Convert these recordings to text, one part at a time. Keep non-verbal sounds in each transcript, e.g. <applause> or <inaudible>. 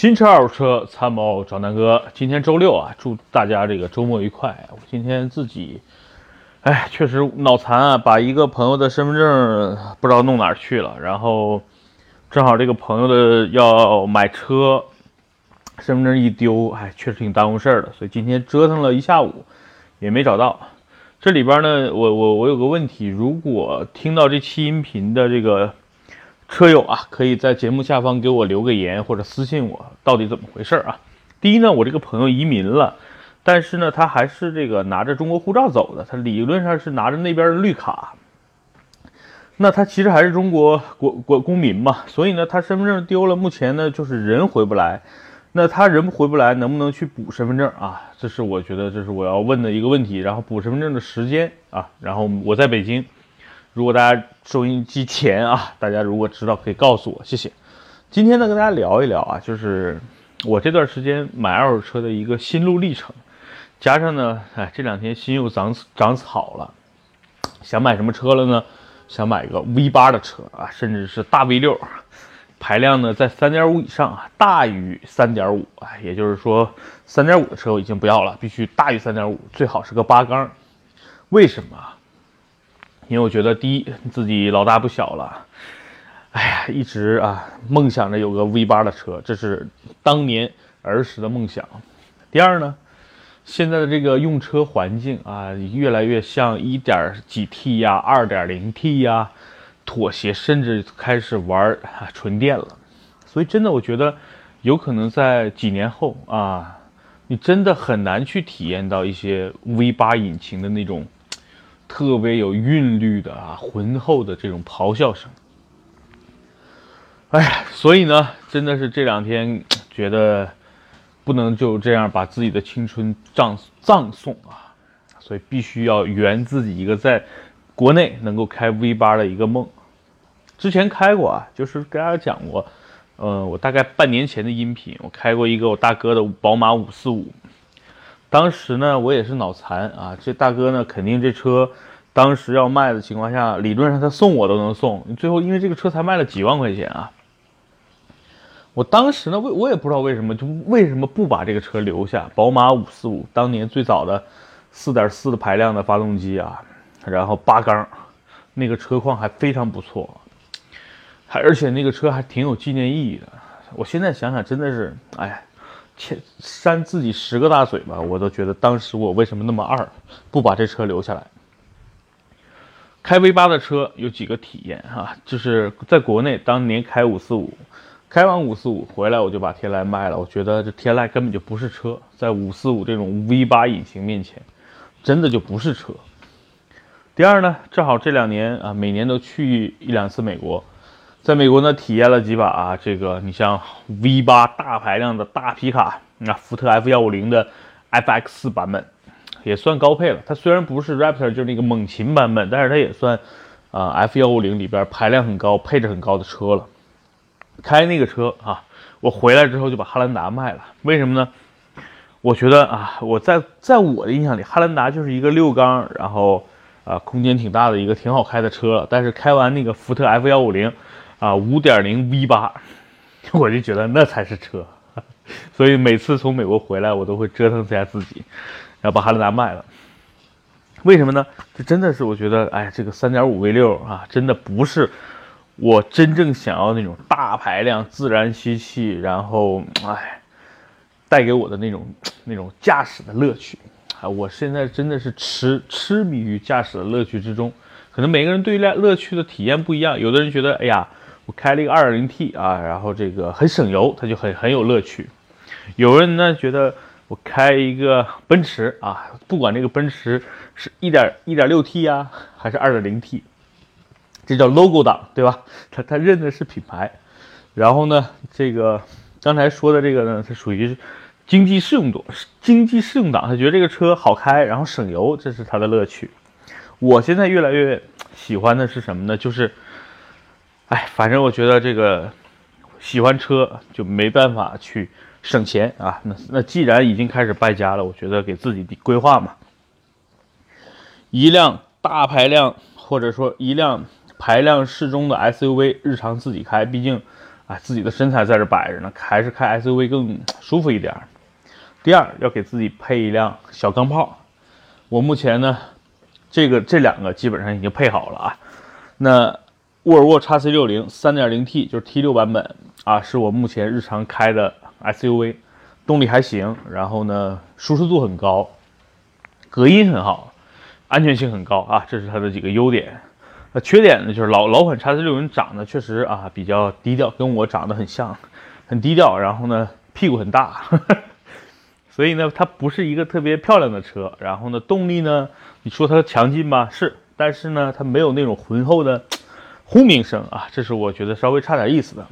新车、二手车参谋找南哥。今天周六啊，祝大家这个周末愉快。我今天自己，哎，确实脑残啊，把一个朋友的身份证不知道弄哪儿去了，然后正好这个朋友的要买车，身份证一丢，哎，确实挺耽误事儿的。所以今天折腾了一下午，也没找到。这里边呢，我我我有个问题，如果听到这期音频的这个。车友啊，可以在节目下方给我留个言或者私信我，到底怎么回事啊？第一呢，我这个朋友移民了，但是呢，他还是这个拿着中国护照走的，他理论上是拿着那边的绿卡，那他其实还是中国国国公民嘛，所以呢，他身份证丢了，目前呢就是人回不来，那他人回不来，能不能去补身份证啊？这是我觉得这是我要问的一个问题，然后补身份证的时间啊，然后我在北京。如果大家收音机前啊，大家如果知道可以告诉我，谢谢。今天呢，跟大家聊一聊啊，就是我这段时间买二手车的一个心路历程，加上呢，哎，这两天心又长长草了，想买什么车了呢？想买个 V 八的车啊，甚至是大 V 六，排量呢在三点五以上啊，大于三点五啊，也就是说三点五的车我已经不要了，必须大于三点五，最好是个八缸。为什么？因为我觉得，第一，自己老大不小了，哎呀，一直啊梦想着有个 V 八的车，这是当年儿时的梦想。第二呢，现在的这个用车环境啊，越来越像一点几 T 呀、二点零 T 呀，妥协，甚至开始玩纯电了。所以，真的，我觉得有可能在几年后啊，你真的很难去体验到一些 V 八引擎的那种。特别有韵律的啊，浑厚的这种咆哮声。哎呀，所以呢，真的是这两天觉得不能就这样把自己的青春葬葬送啊，所以必须要圆自己一个在国内能够开 V 八的一个梦。之前开过啊，就是跟大家讲过，嗯，我大概半年前的音频，我开过一个我大哥的宝马五四五。当时呢，我也是脑残啊！这大哥呢，肯定这车当时要卖的情况下，理论上他送我都能送。最后因为这个车才卖了几万块钱啊！我当时呢，为我也不知道为什么，就为什么不把这个车留下？宝马五四五当年最早的四点四的排量的发动机啊，然后八缸，那个车况还非常不错，还而且那个车还挺有纪念意义的。我现在想想，真的是，哎。扇自己十个大嘴巴，我都觉得当时我为什么那么二，不把这车留下来。开 V 八的车有几个体验哈，就是在国内当年开五四五，开完五四五回来我就把天籁卖了，我觉得这天籁根本就不是车，在五四五这种 V 八引擎面前，真的就不是车。第二呢，正好这两年啊，每年都去一两次美国。在美国呢，体验了几把啊，这个你像 V 八大排量的大皮卡，那福特 F 幺五零的 FX 四版本，也算高配了。它虽然不是 Raptor，就是那个猛禽版本，但是它也算啊 F 幺五零里边排量很高、配置很高的车了。开那个车啊，我回来之后就把汉兰达卖了。为什么呢？我觉得啊，我在在我的印象里，汉兰达就是一个六缸，然后啊空间挺大的一个挺好开的车了。但是开完那个福特 F 幺五零。啊，五点零 V 八，我就觉得那才是车，<laughs> 所以每次从美国回来，我都会折腾一下自己，然后把汉兰达卖了。为什么呢？这真的是我觉得，哎，这个三点五 V 六啊，真的不是我真正想要那种大排量、自然吸气，然后哎，带给我的那种那种驾驶的乐趣啊！我现在真的是痴痴迷于驾驶的乐趣之中。可能每个人对乐乐趣的体验不一样，有的人觉得，哎呀。我开了一个二点零 T 啊，然后这个很省油，它就很很有乐趣。有人呢觉得我开一个奔驰啊，不管这个奔驰是一点一点六 T 呀，还是二点零 T，这叫 logo 党，对吧？他他认的是品牌。然后呢，这个刚才说的这个呢，它属于经济适用度，经济适用党，他觉得这个车好开，然后省油，这是他的乐趣。我现在越来越喜欢的是什么呢？就是。哎，反正我觉得这个喜欢车就没办法去省钱啊。那那既然已经开始败家了，我觉得给自己规划嘛，一辆大排量或者说一辆排量适中的 SUV，日常自己开，毕竟啊，自己的身材在这摆着呢，还是开 SUV 更舒服一点。第二，要给自己配一辆小钢炮。我目前呢，这个这两个基本上已经配好了啊。那沃尔沃 x C 六零 3.0T 就是 T 六版本啊，是我目前日常开的 SUV，动力还行，然后呢，舒适度很高，隔音很好，安全性很高啊，这是它的几个优点。那缺点呢，就是老老款 x C 六零长得确实啊比较低调，跟我长得很像，很低调。然后呢，屁股很大，<laughs> 所以呢，它不是一个特别漂亮的车。然后呢，动力呢，你说它强劲吧，是，但是呢，它没有那种浑厚的 <tsk> 轰鸣声啊，这是我觉得稍微差点意思的。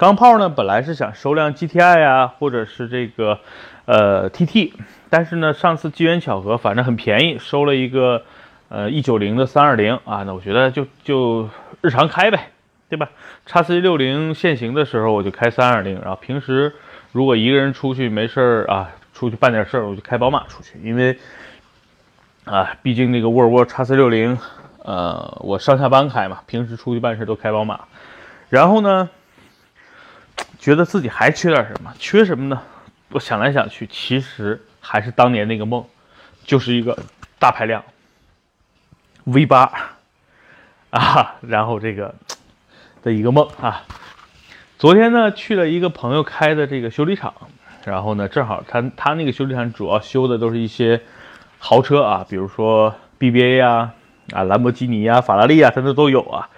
钢炮呢，本来是想收辆 GTI 啊，或者是这个呃 TT，但是呢，上次机缘巧合，反正很便宜，收了一个。呃，一九零的三二零啊，那我觉得就就日常开呗，对吧？叉 C 六零限行的时候我就开三二零，然后平时如果一个人出去没事儿啊，出去办点事儿，我就开宝马出去，因为啊，毕竟那个沃尔沃叉 C 六零，呃，我上下班开嘛，平时出去办事都开宝马。然后呢，觉得自己还缺点什么？缺什么呢？我想来想去，其实还是当年那个梦，就是一个大排量。V 八啊，然后这个的一个梦啊。昨天呢，去了一个朋友开的这个修理厂，然后呢，正好他他那个修理厂主要修的都是一些豪车啊，比如说 BBA 啊、啊兰博基尼啊、法拉利啊，他那都有啊。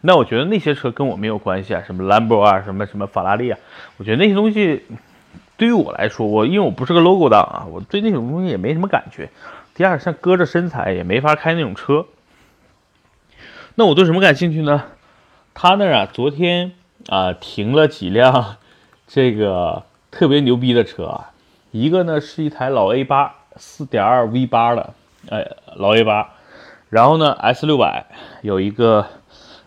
那我觉得那些车跟我没有关系啊，什么兰博啊、什么什么法拉利啊，我觉得那些东西对于我来说，我因为我不是个 logo 党啊，我对那种东西也没什么感觉。第二，像搁着身材也没法开那种车。那我对什么感兴趣呢？他那儿啊，昨天啊停了几辆这个特别牛逼的车啊。一个呢是一台老 A 八，四点二 V 八的，哎，老 A 八。然后呢 S 六百有一个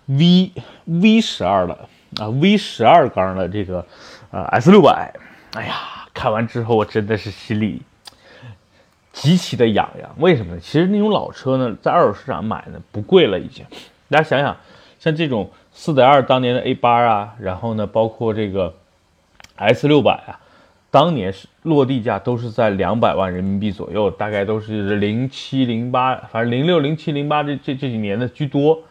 V V 十二的啊 V 十二缸的这个呃 S 六百。哎呀，看完之后我真的是心里。极其的痒痒，为什么呢？其实那种老车呢，在二手市场买呢不贵了，已经。大家想想，像这种四点二当年的 A 八啊，然后呢，包括这个 S 六百啊，当年是落地价都是在两百万人民币左右，大概都是零七零八，反正零六零七零八这这这几年的居多。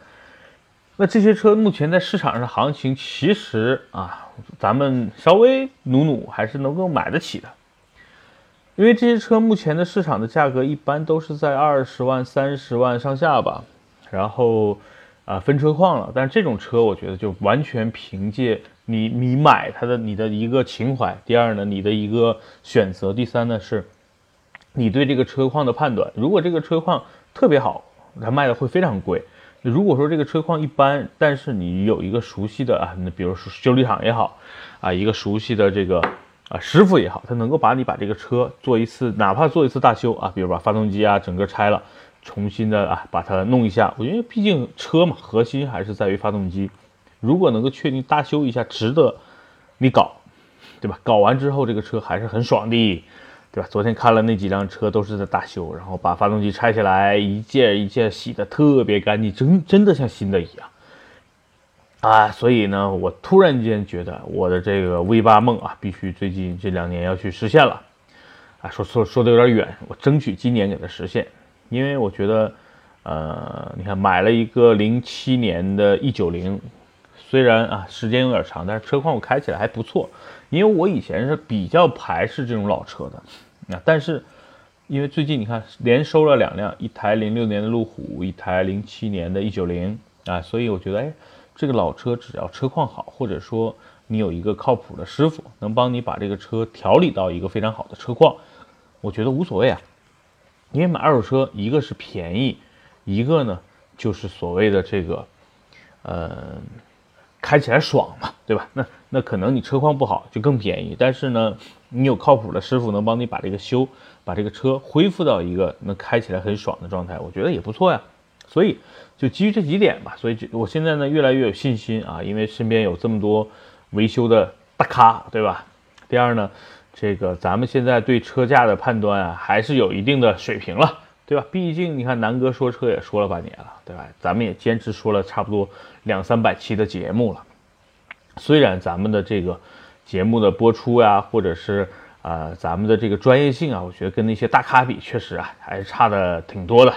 那这些车目前在市场上的行情，其实啊，咱们稍微努努还是能够买得起的。因为这些车目前的市场的价格一般都是在二十万、三十万上下吧，然后啊分车况了。但是这种车我觉得就完全凭借你你买它的你的一个情怀，第二呢你的一个选择，第三呢是你对这个车况的判断。如果这个车况特别好，它卖的会非常贵；如果说这个车况一般，但是你有一个熟悉的啊，那比如说修理厂也好啊，一个熟悉的这个。啊，师傅也好，他能够把你把这个车做一次，哪怕做一次大修啊，比如把发动机啊整个拆了，重新的啊把它弄一下。我觉得毕竟车嘛，核心还是在于发动机。如果能够确定大修一下值得你搞，对吧？搞完之后这个车还是很爽的，对吧？昨天看了那几辆车都是在大修，然后把发动机拆下来，一件一件洗的特别干净，真真的像新的一样。啊，所以呢，我突然间觉得我的这个 V 八梦啊，必须最近这两年要去实现了。啊，说说说的有点远，我争取今年给它实现。因为我觉得，呃，你看买了一个零七年的 E 九零，虽然啊时间有点长，但是车况我开起来还不错。因为我以前是比较排斥这种老车的，啊，但是因为最近你看连收了两辆，一台零六年的路虎，一台零七年的 E 九零啊，所以我觉得哎。这个老车只要车况好，或者说你有一个靠谱的师傅，能帮你把这个车调理到一个非常好的车况，我觉得无所谓啊。因为买二手车，一个是便宜，一个呢就是所谓的这个，呃，开起来爽嘛，对吧？那那可能你车况不好就更便宜，但是呢，你有靠谱的师傅能帮你把这个修，把这个车恢复到一个能开起来很爽的状态，我觉得也不错呀。所以。就基于这几点吧，所以就我现在呢越来越有信心啊，因为身边有这么多维修的大咖，对吧？第二呢，这个咱们现在对车价的判断啊，还是有一定的水平了，对吧？毕竟你看南哥说车也说了半年了，对吧？咱们也坚持说了差不多两三百期的节目了，虽然咱们的这个节目的播出呀，或者是啊咱们的这个专业性啊，我觉得跟那些大咖比，确实啊还是差的挺多的。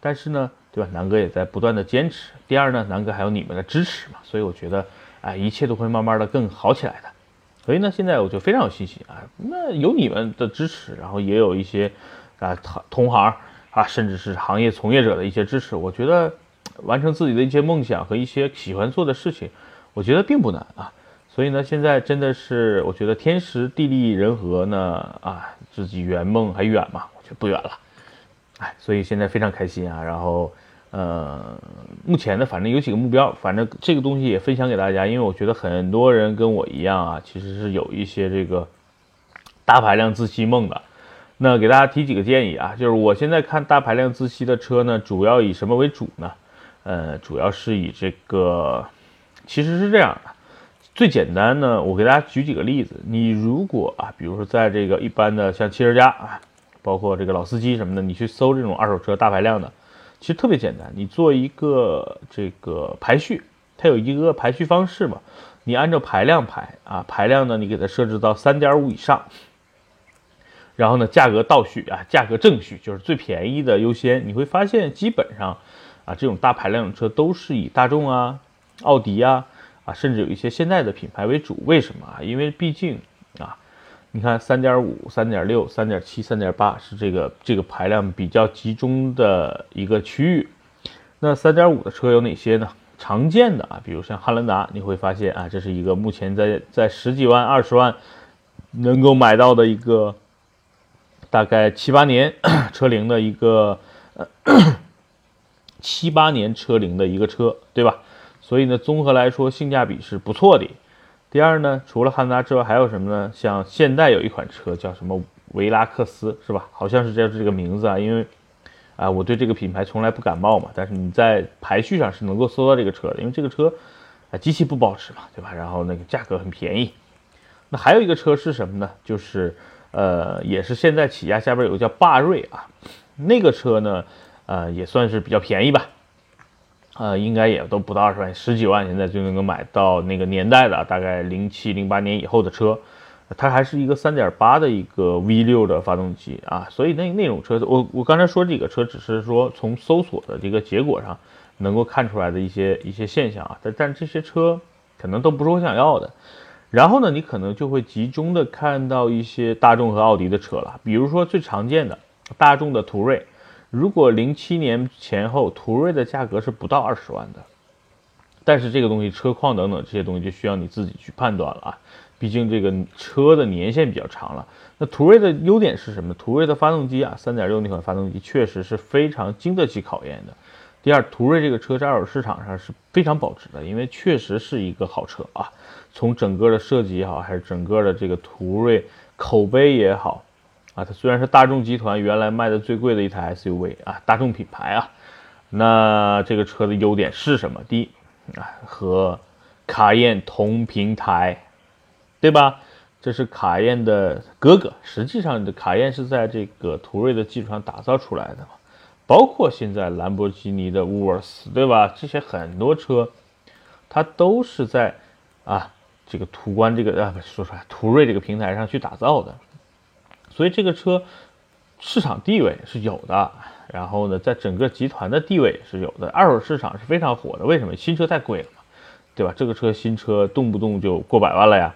但是呢，对吧？南哥也在不断的坚持。第二呢，南哥还有你们的支持嘛，所以我觉得啊，一切都会慢慢的更好起来的。所以呢，现在我就非常有信心啊。那有你们的支持，然后也有一些啊同同行啊，甚至是行业从业者的一些支持，我觉得完成自己的一些梦想和一些喜欢做的事情，我觉得并不难啊。所以呢，现在真的是我觉得天时地利人和呢啊，自己圆梦还远嘛，我觉得不远了。哎，所以现在非常开心啊。然后。呃，目前呢，反正有几个目标，反正这个东西也分享给大家，因为我觉得很多人跟我一样啊，其实是有一些这个大排量自吸梦的。那给大家提几个建议啊，就是我现在看大排量自吸的车呢，主要以什么为主呢？呃，主要是以这个，其实是这样的，最简单呢，我给大家举几个例子。你如果啊，比如说在这个一般的像汽车家啊，包括这个老司机什么的，你去搜这种二手车大排量的。其实特别简单，你做一个这个排序，它有一个排序方式嘛，你按照排量排啊，排量呢你给它设置到三点五以上，然后呢价格倒序啊，价格正序就是最便宜的优先，你会发现基本上啊这种大排量的车都是以大众啊、奥迪啊啊，甚至有一些现代的品牌为主，为什么啊？因为毕竟啊。你看，三点五、三点六、三点七、三点八是这个这个排量比较集中的一个区域。那三点五的车有哪些呢？常见的啊，比如像汉兰达，你会发现啊，这是一个目前在在十几万、二十万能够买到的一个大概七八年 <coughs> 车龄的一个呃七八年车龄的一个车，对吧？所以呢，综合来说，性价比是不错的。第二呢，除了汉达之外，还有什么呢？像现代有一款车叫什么维拉克斯，是吧？好像是叫这个名字啊。因为啊，我对这个品牌从来不感冒嘛。但是你在排序上是能够搜到这个车的，因为这个车啊，机器不保值嘛，对吧？然后那个价格很便宜。那还有一个车是什么呢？就是呃，也是现在起亚下边有个叫霸瑞啊，那个车呢，呃，也算是比较便宜吧。呃，应该也都不到二十万，十几万现在就能够买到那个年代的，大概零七零八年以后的车，它还是一个三点八的一个 V 六的发动机啊，所以那那种车，我我刚才说这个车只是说从搜索的这个结果上能够看出来的一些一些现象啊，但但这些车可能都不是我想要的，然后呢，你可能就会集中的看到一些大众和奥迪的车了，比如说最常见的大众的途锐。如果零七年前后途锐的价格是不到二十万的，但是这个东西车况等等这些东西就需要你自己去判断了啊，毕竟这个车的年限比较长了。那途锐的优点是什么？途锐的发动机啊，三点六那款发动机确实是非常经得起考验的。第二，途锐这个车在二手市场上是非常保值的，因为确实是一个好车啊，从整个的设计也好，还是整个的这个途锐口碑也好。啊，它虽然是大众集团原来卖的最贵的一台 SUV 啊，大众品牌啊，那这个车的优点是什么？第一啊，和卡宴同平台，对吧？这是卡宴的哥哥，实际上的卡宴是在这个途锐的基础上打造出来的嘛。包括现在兰博基尼的 w o r s 对吧？这些很多车，它都是在啊这个途观这个啊不说出来途锐这个平台上去打造的。所以这个车市场地位是有的，然后呢，在整个集团的地位是有的。二手市场是非常火的，为什么？新车太贵了嘛，对吧？这个车新车动不动就过百万了呀。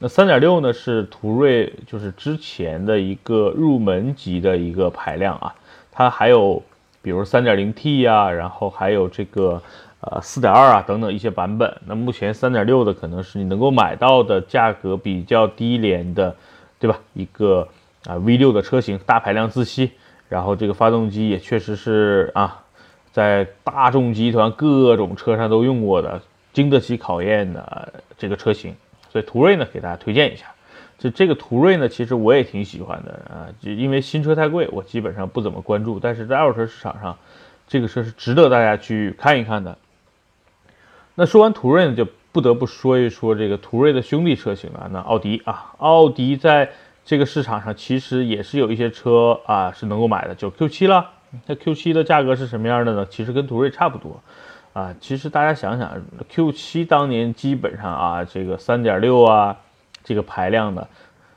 那三点六呢，是途锐就是之前的一个入门级的一个排量啊，它还有比如三点零 T 呀，然后还有这个呃四点二啊等等一些版本。那目前三点六的可能是你能够买到的价格比较低廉的，对吧？一个。啊，V 六的车型大排量自吸，然后这个发动机也确实是啊，在大众集团各种车上都用过的，经得起考验的这个车型。所以途锐呢，给大家推荐一下。这这个途锐呢，其实我也挺喜欢的啊，就因为新车太贵，我基本上不怎么关注。但是在二手车市场上，这个车是值得大家去看一看的。那说完途锐呢，就不得不说一说这个途锐的兄弟车型了。那奥迪啊，奥迪在这个市场上其实也是有一些车啊是能够买的，就 Q7 了。那 Q7 的价格是什么样的呢？其实跟途锐差不多，啊，其实大家想想，Q7 当年基本上啊，这个3.6啊，这个排量的，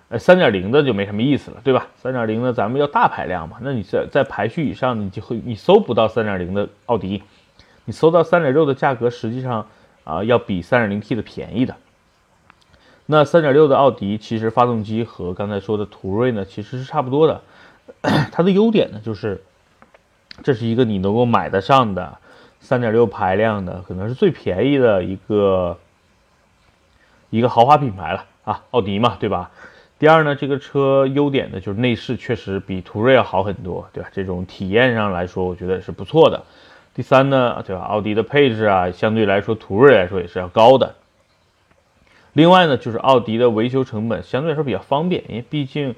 呃，3.0的就没什么意思了，对吧？3.0的咱们要大排量嘛，那你在在排序以上，你就会你搜不到3.0的奥迪，你搜到3.6的价格，实际上啊，要比 3.0T 的便宜的。那3.6的奥迪其实发动机和刚才说的途锐呢，其实是差不多的，<coughs> 它的优点呢就是，这是一个你能够买得上的。三点六排量的，可能是最便宜的一个一个豪华品牌了啊，奥迪嘛，对吧？第二呢，这个车优点呢就是内饰确实比途锐要好很多，对吧？这种体验上来说，我觉得是不错的。第三呢，对吧？奥迪的配置啊，相对来说途锐来说也是要高的。另外呢，就是奥迪的维修成本相对来说比较方便，因为毕竟，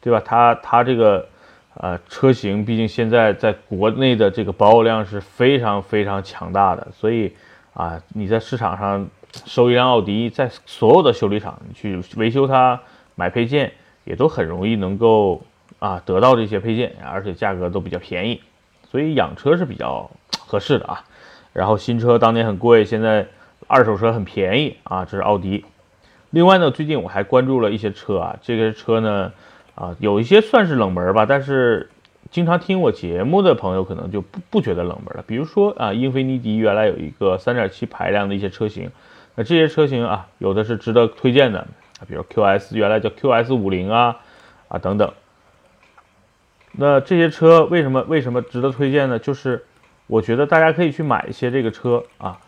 对吧？它它这个。呃，车型毕竟现在在国内的这个保有量是非常非常强大的，所以啊，你在市场上收一辆奥迪，在所有的修理厂你去维修它，买配件也都很容易能够啊得到这些配件，而且价格都比较便宜，所以养车是比较合适的啊。然后新车当年很贵，现在二手车很便宜啊，这是奥迪。另外呢，最近我还关注了一些车啊，这个车呢。啊，有一些算是冷门吧，但是经常听我节目的朋友可能就不不觉得冷门了。比如说啊，英菲尼迪原来有一个3.7排量的一些车型，那这些车型啊，有的是值得推荐的啊，比如 QS 原来叫 QS50 啊啊等等。那这些车为什么为什么值得推荐呢？就是我觉得大家可以去买一些这个车啊。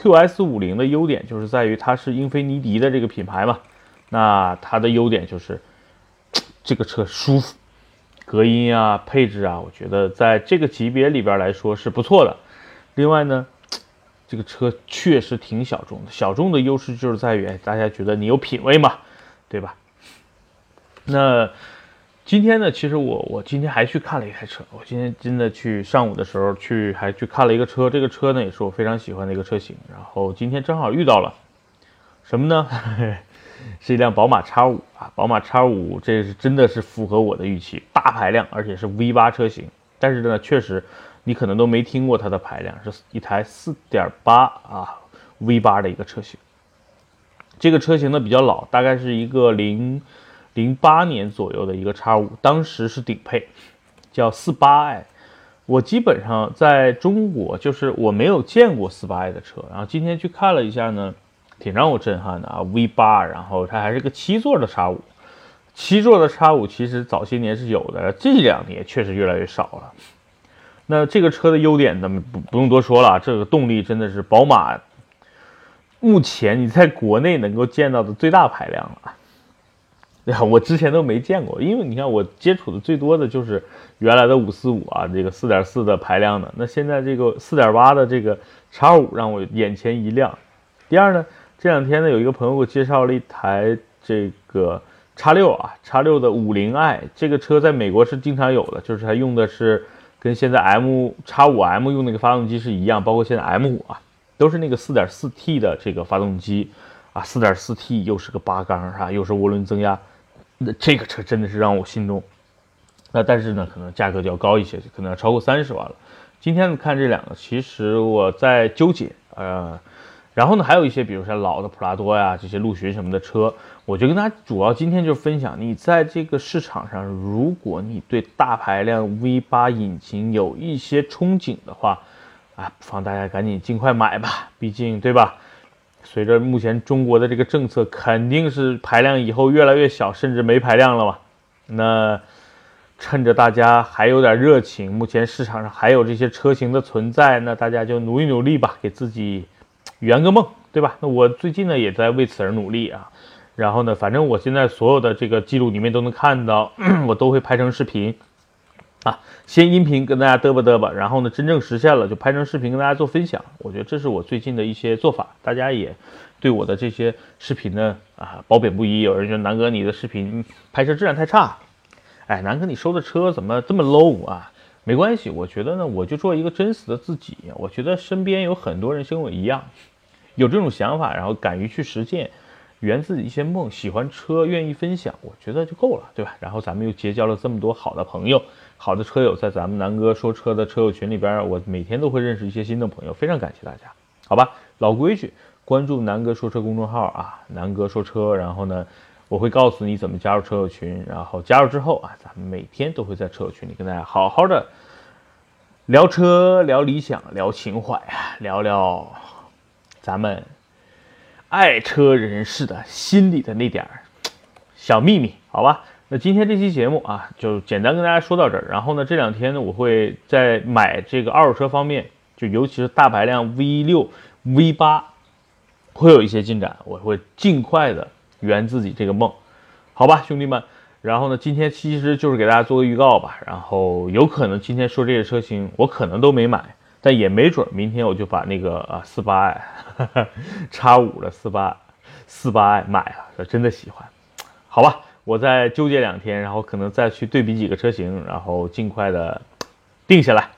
QS50 的优点就是在于它是英菲尼迪的这个品牌嘛。那它的优点就是，这个车舒服，隔音啊、配置啊，我觉得在这个级别里边来说是不错的。另外呢，这个车确实挺小众的，小众的优势就是在于大家觉得你有品位嘛，对吧？那今天呢，其实我我今天还去看了一台车，我今天真的去上午的时候去还去看了一个车，这个车呢也是我非常喜欢的一个车型，然后今天正好遇到了什么呢？<laughs> 是一辆宝马叉五啊，宝马叉五这是真的是符合我的预期，大排量，而且是 V 八车型。但是呢，确实你可能都没听过它的排量，是一台四点八啊 V 八的一个车型。这个车型呢比较老，大概是一个零零八年左右的一个叉五当时是顶配，叫 48i。我基本上在中国就是我没有见过 48i 的车，然后今天去看了一下呢。挺让我震撼的啊，V 八，然后它还是个七座的叉五，七座的叉五其实早些年是有的，这两年确实越来越少了。那这个车的优点咱们不不用多说了，这个动力真的是宝马目前你在国内能够见到的最大排量了。对啊，我之前都没见过，因为你看我接触的最多的就是原来的五四五啊，这个四点四的排量的，那现在这个四点八的这个叉五让我眼前一亮。第二呢。这两天呢，有一个朋友给我介绍了一台这个叉六啊，叉六的五零 i 这个车在美国是经常有的，就是它用的是跟现在 M 叉五 M 用那个发动机是一样，包括现在 M 五啊，都是那个四点四 T 的这个发动机啊，四点四 T 又是个八缸啊，又是涡轮增压，那这个车真的是让我心动。那但是呢，可能价格就要高一些，可能要超过三十万了。今天看这两个，其实我在纠结，呃。然后呢，还有一些，比如说老的普拉多呀，这些陆巡什么的车，我就跟大家主要今天就分享，你在这个市场上，如果你对大排量 V8 引擎有一些憧憬的话，啊，不妨大家赶紧尽快买吧，毕竟对吧？随着目前中国的这个政策，肯定是排量以后越来越小，甚至没排量了嘛。那趁着大家还有点热情，目前市场上还有这些车型的存在，那大家就努一努力吧，给自己。圆个梦，对吧？那我最近呢也在为此而努力啊。然后呢，反正我现在所有的这个记录里面都能看到，<clears throat> 我都会拍成视频啊。先音频跟大家嘚吧嘚吧，然后呢，真正实现了就拍成视频跟大家做分享。我觉得这是我最近的一些做法，大家也对我的这些视频呢啊褒贬不一。有人说南哥你的视频拍摄质量太差，哎，南哥你收的车怎么这么 low 啊？没关系，我觉得呢，我就做一个真实的自己。我觉得身边有很多人跟我一样。有这种想法，然后敢于去实践，圆自己一些梦，喜欢车，愿意分享，我觉得就够了，对吧？然后咱们又结交了这么多好的朋友，好的车友在咱们南哥说车的车友群里边，我每天都会认识一些新的朋友，非常感谢大家，好吧？老规矩，关注南哥说车公众号啊，南哥说车，然后呢，我会告诉你怎么加入车友群，然后加入之后啊，咱们每天都会在车友群里跟大家好好的聊车、聊理想、聊情怀啊，聊聊咱们爱车人士的心里的那点儿小秘密，好吧？那今天这期节目啊，就简单跟大家说到这儿。然后呢，这两天呢，我会在买这个二手车方面，就尤其是大排量 V 六、V 八，会有一些进展。我会尽快的圆自己这个梦，好吧，兄弟们。然后呢，今天其实就是给大家做个预告吧。然后有可能今天说这些车型，我可能都没买，但也没准明天我就把那个啊四八 i <laughs> 叉五的四八四八 i 买了，真的喜欢，好吧。我再纠结两天，然后可能再去对比几个车型，然后尽快的定下来，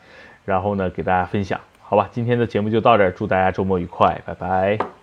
然后呢给大家分享，好吧？今天的节目就到这儿，祝大家周末愉快，拜拜。